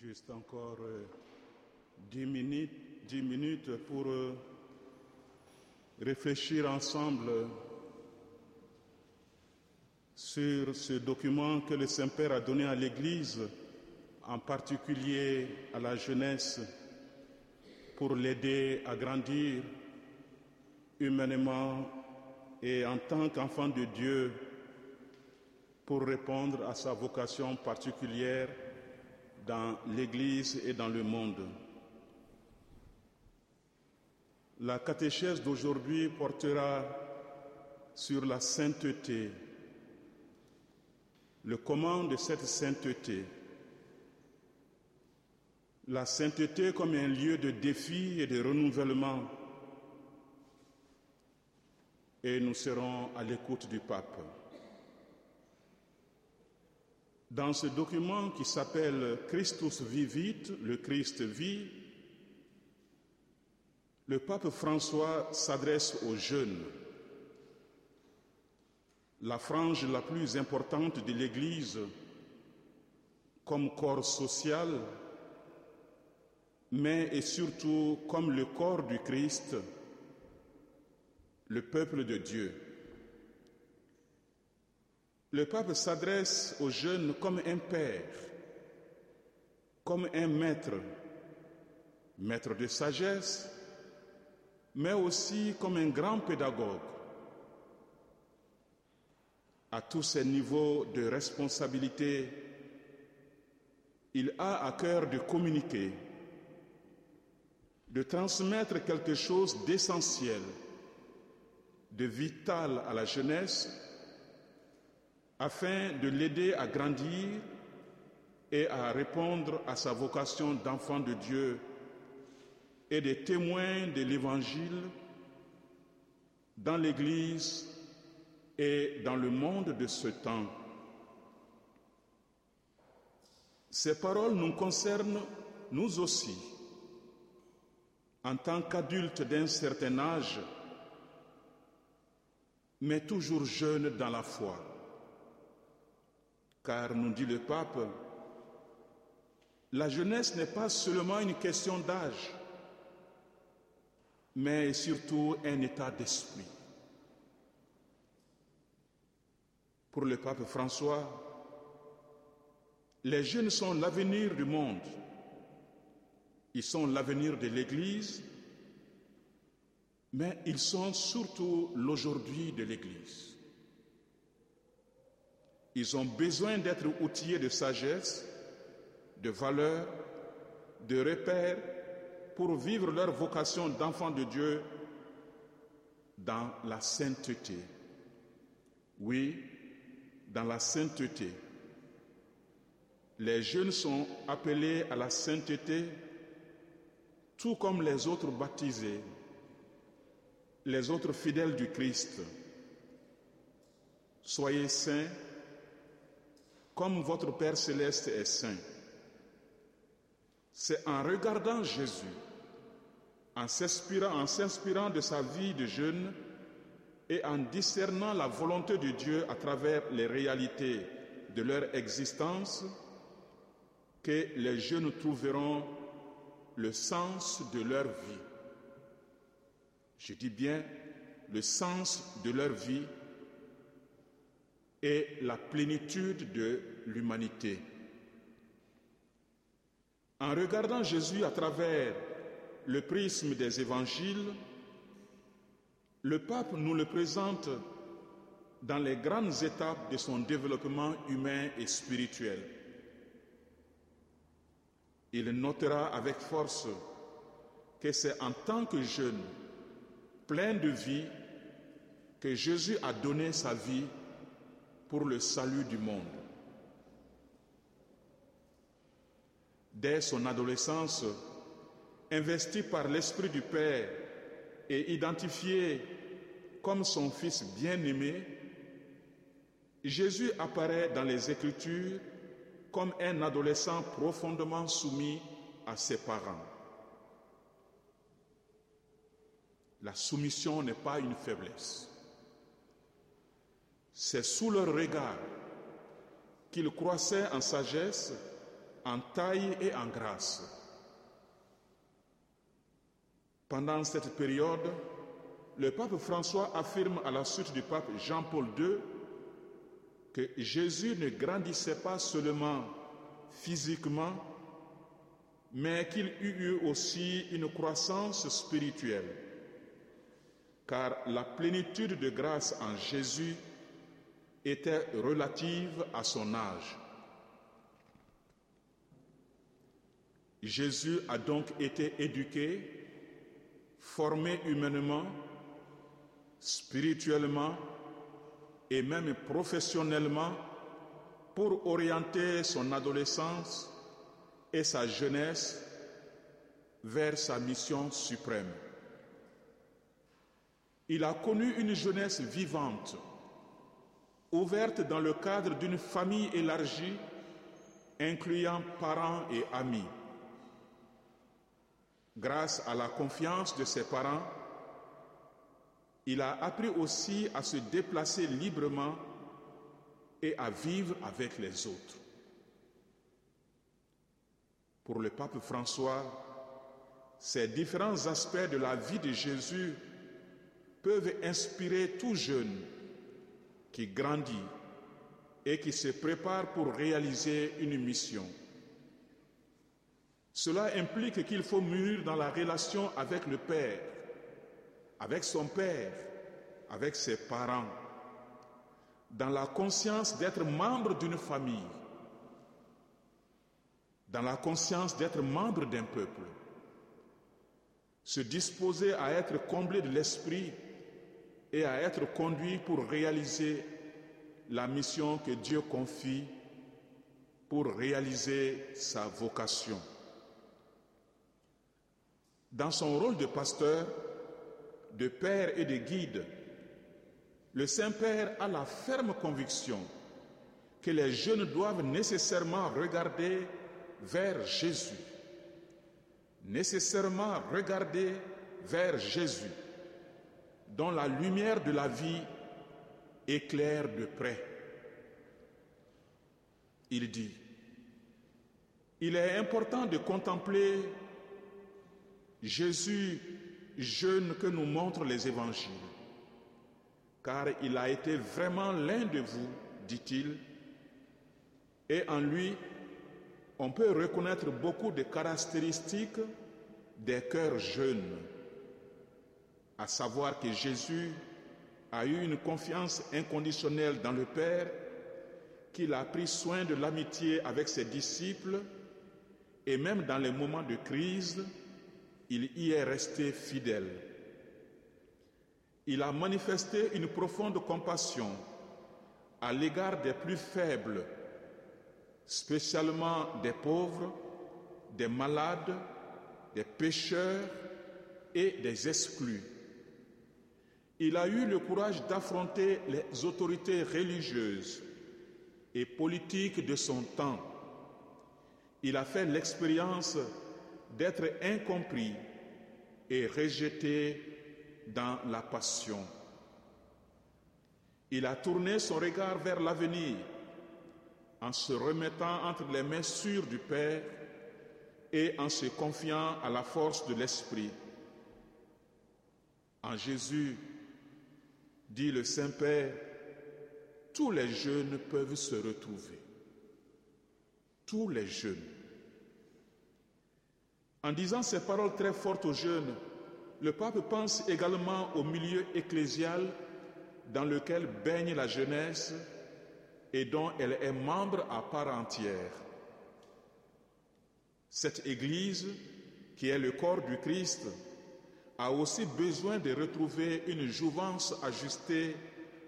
Juste encore euh, dix minutes, dix minutes pour euh, réfléchir ensemble sur ce document que le Saint-Père a donné à l'Église, en particulier à la jeunesse, pour l'aider à grandir humainement et en tant qu'enfant de Dieu, pour répondre à sa vocation particulière dans l'Église et dans le monde. La catéchèse d'aujourd'hui portera sur la sainteté, le comment de cette sainteté. La sainteté comme un lieu de défi et de renouvellement. Et nous serons à l'écoute du pape. Dans ce document qui s'appelle Christus vivit, le Christ vit, le pape François s'adresse aux jeunes, la frange la plus importante de l'Église comme corps social, mais et surtout comme le corps du Christ, le peuple de Dieu. Le pape s'adresse aux jeunes comme un père, comme un maître, maître de sagesse, mais aussi comme un grand pédagogue. À tous ces niveaux de responsabilité, il a à cœur de communiquer, de transmettre quelque chose d'essentiel, de vital à la jeunesse afin de l'aider à grandir et à répondre à sa vocation d'enfant de Dieu et des témoins de l'Évangile dans l'Église et dans le monde de ce temps. Ces paroles nous concernent nous aussi, en tant qu'adultes d'un certain âge, mais toujours jeunes dans la foi. Car, nous dit le pape, la jeunesse n'est pas seulement une question d'âge, mais surtout un état d'esprit. Pour le pape François, les jeunes sont l'avenir du monde. Ils sont l'avenir de l'Église, mais ils sont surtout l'aujourd'hui de l'Église. Ils ont besoin d'être outillés de sagesse, de valeur, de repères pour vivre leur vocation d'enfant de Dieu dans la sainteté. Oui, dans la sainteté. Les jeunes sont appelés à la sainteté tout comme les autres baptisés, les autres fidèles du Christ. Soyez saints comme votre Père céleste est saint. C'est en regardant Jésus, en s'inspirant, de sa vie de jeune et en discernant la volonté de Dieu à travers les réalités de leur existence, que les jeunes trouveront le sens de leur vie. Je dis bien le sens de leur vie et la plénitude de l'humanité. En regardant Jésus à travers le prisme des évangiles, le pape nous le présente dans les grandes étapes de son développement humain et spirituel. Il notera avec force que c'est en tant que jeune, plein de vie, que Jésus a donné sa vie pour le salut du monde. Dès son adolescence, investi par l'Esprit du Père et identifié comme son Fils bien-aimé, Jésus apparaît dans les Écritures comme un adolescent profondément soumis à ses parents. La soumission n'est pas une faiblesse. C'est sous leur regard qu'il croissait en sagesse en taille et en grâce. Pendant cette période, le pape François affirme à la suite du pape Jean-Paul II que Jésus ne grandissait pas seulement physiquement, mais qu'il eut eu aussi une croissance spirituelle, car la plénitude de grâce en Jésus était relative à son âge. Jésus a donc été éduqué, formé humainement, spirituellement et même professionnellement pour orienter son adolescence et sa jeunesse vers sa mission suprême. Il a connu une jeunesse vivante, ouverte dans le cadre d'une famille élargie, incluant parents et amis. Grâce à la confiance de ses parents, il a appris aussi à se déplacer librement et à vivre avec les autres. Pour le pape François, ces différents aspects de la vie de Jésus peuvent inspirer tout jeune qui grandit et qui se prépare pour réaliser une mission. Cela implique qu'il faut mûrir dans la relation avec le Père, avec son Père, avec ses parents, dans la conscience d'être membre d'une famille, dans la conscience d'être membre d'un peuple, se disposer à être comblé de l'esprit et à être conduit pour réaliser la mission que Dieu confie, pour réaliser sa vocation. Dans son rôle de pasteur, de père et de guide, le Saint-Père a la ferme conviction que les jeunes doivent nécessairement regarder vers Jésus, nécessairement regarder vers Jésus, dont la lumière de la vie éclaire de près. Il dit, il est important de contempler Jésus jeune que nous montrent les évangiles, car il a été vraiment l'un de vous, dit-il, et en lui, on peut reconnaître beaucoup de caractéristiques des cœurs jeunes, à savoir que Jésus a eu une confiance inconditionnelle dans le Père, qu'il a pris soin de l'amitié avec ses disciples, et même dans les moments de crise, il y est resté fidèle. Il a manifesté une profonde compassion à l'égard des plus faibles, spécialement des pauvres, des malades, des pécheurs et des exclus. Il a eu le courage d'affronter les autorités religieuses et politiques de son temps. Il a fait l'expérience d'être incompris et rejeté dans la passion. Il a tourné son regard vers l'avenir en se remettant entre les mains sûres du Père et en se confiant à la force de l'Esprit. En Jésus, dit le Saint-Père, tous les jeunes peuvent se retrouver. Tous les jeunes. En disant ces paroles très fortes aux jeunes, le pape pense également au milieu ecclésial dans lequel baigne la jeunesse et dont elle est membre à part entière. Cette Église, qui est le corps du Christ, a aussi besoin de retrouver une jouvence ajustée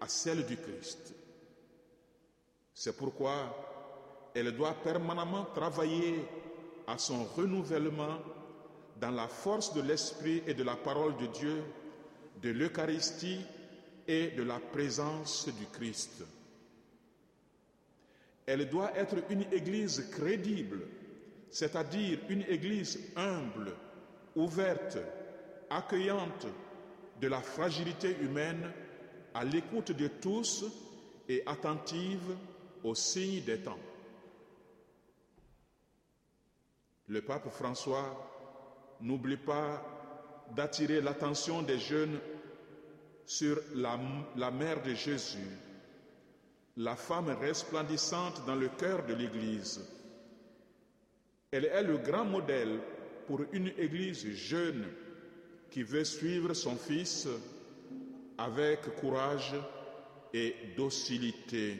à celle du Christ. C'est pourquoi elle doit permanemment travailler à son renouvellement dans la force de l'Esprit et de la parole de Dieu, de l'Eucharistie et de la présence du Christ. Elle doit être une Église crédible, c'est-à-dire une Église humble, ouverte, accueillante de la fragilité humaine, à l'écoute de tous et attentive aux signes des temps. Le pape François n'oublie pas d'attirer l'attention des jeunes sur la, mère de Jésus, la femme resplendissante dans le cœur de l'Église. Elle est le grand modèle pour une Église jeune qui veut suivre son Fils avec courage et docilité.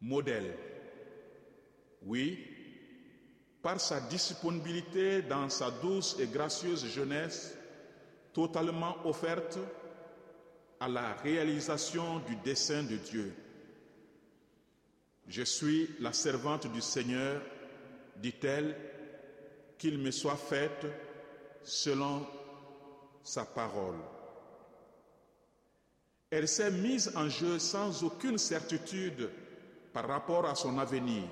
Modèle. Oui, par sa disponibilité dans sa douce et gracieuse jeunesse, totalement offerte à la réalisation du dessein de Dieu. Je suis la servante du Seigneur, dit-elle, qu'il me soit fait selon sa parole. Elle s'est mise en jeu sans aucune certitude par rapport à son avenir.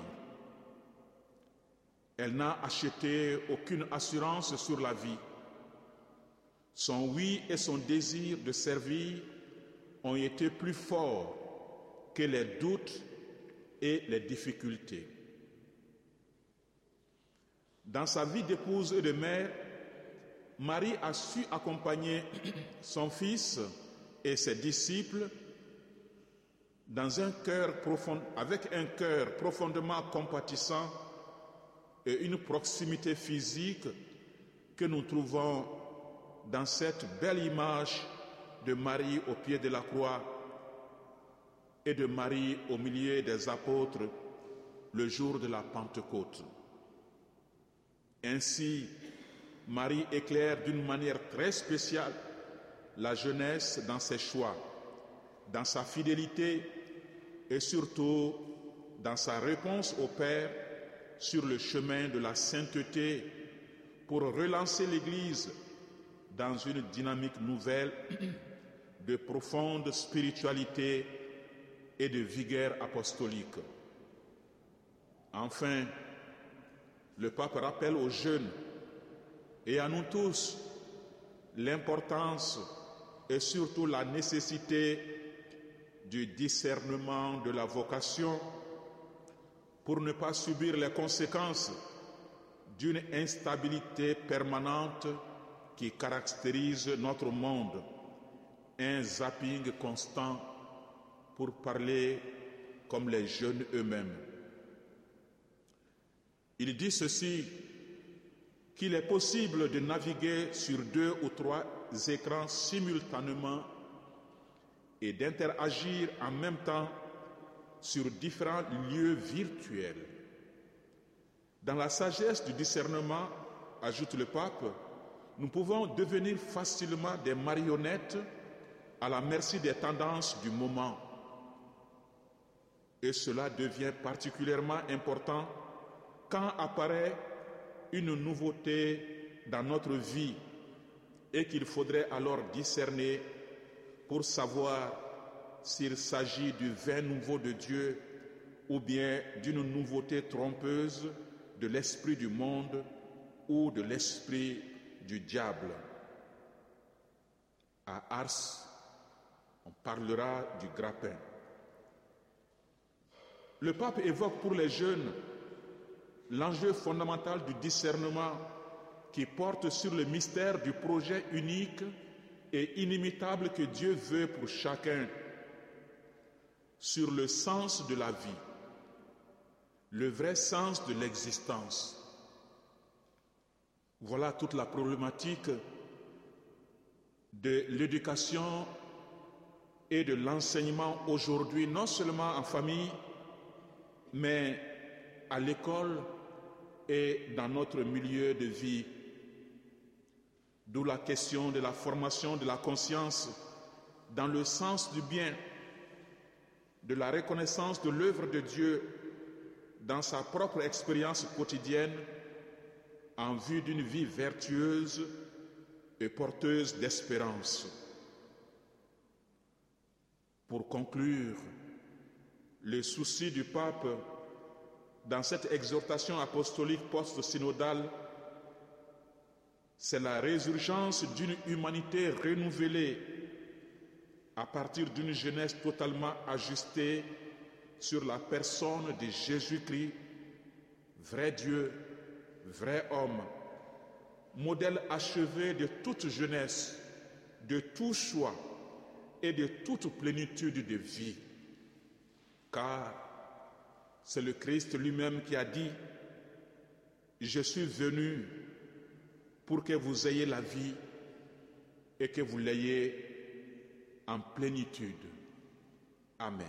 Elle n'a acheté aucune assurance sur la vie. Son oui et son désir de servir ont été plus forts que les doutes et les difficultés. Dans sa vie d'épouse et de mère, Marie a su accompagner son fils et ses disciples dans un cœur profond, avec un cœur profondément compatissant et une proximité physique que nous trouvons dans cette belle image de Marie au pied de la croix et de Marie au milieu des apôtres le jour de la Pentecôte. Ainsi, Marie éclaire d'une manière très spéciale la jeunesse dans ses choix, dans sa fidélité et surtout dans sa réponse au Père sur le chemin de la sainteté pour relancer l'Église dans une dynamique nouvelle de profonde spiritualité et de vigueur apostolique. Enfin, le pape rappelle aux jeunes et à nous tous l'importance et surtout la nécessité du discernement de la vocation pour ne pas subir les conséquences d'une instabilité permanente qui caractérise notre monde, un zapping constant pour parler comme les jeunes eux-mêmes. Il dit ceci qu'il est possible de naviguer sur deux ou trois écrans simultanément et d'interagir en même temps sur différents lieux virtuels. Dans la sagesse du discernement, ajoute le pape, nous pouvons devenir facilement des marionnettes à la merci des tendances du moment. Et cela devient particulièrement important quand apparaît une nouveauté dans notre vie et qu'il faudrait alors discerner pour savoir s'il s'agit du vin nouveau de Dieu ou bien d'une nouveauté trompeuse de l'esprit du monde ou de l'esprit du diable. À Ars, on parlera du grappin. Le pape évoque pour les jeunes l'enjeu fondamental du discernement qui porte sur le mystère du projet unique et inimitable que Dieu veut pour chacun, sur le sens de la vie, le vrai sens de l'existence. Voilà toute la problématique de l'éducation et de l'enseignement aujourd'hui, non seulement en famille, mais à l'école et dans notre milieu de vie. D'où la question de la formation de la conscience dans le sens du bien, de la reconnaissance de l'œuvre de Dieu dans sa propre expérience quotidienne en vue d'une vie vertueuse et porteuse d'espérance. Pour conclure, le souci du pape dans cette exhortation apostolique post-synodale, c'est la résurgence d'une humanité renouvelée à partir d'une jeunesse totalement ajustée sur la personne de Jésus-Christ, vrai Dieu, vrai homme, modèle achevé de toute jeunesse, de tout choix et de toute plénitude de vie. Car c'est le Christ lui-même qui a dit, je suis venu pour que vous ayez la vie et que vous l'ayez en plénitude. Amen.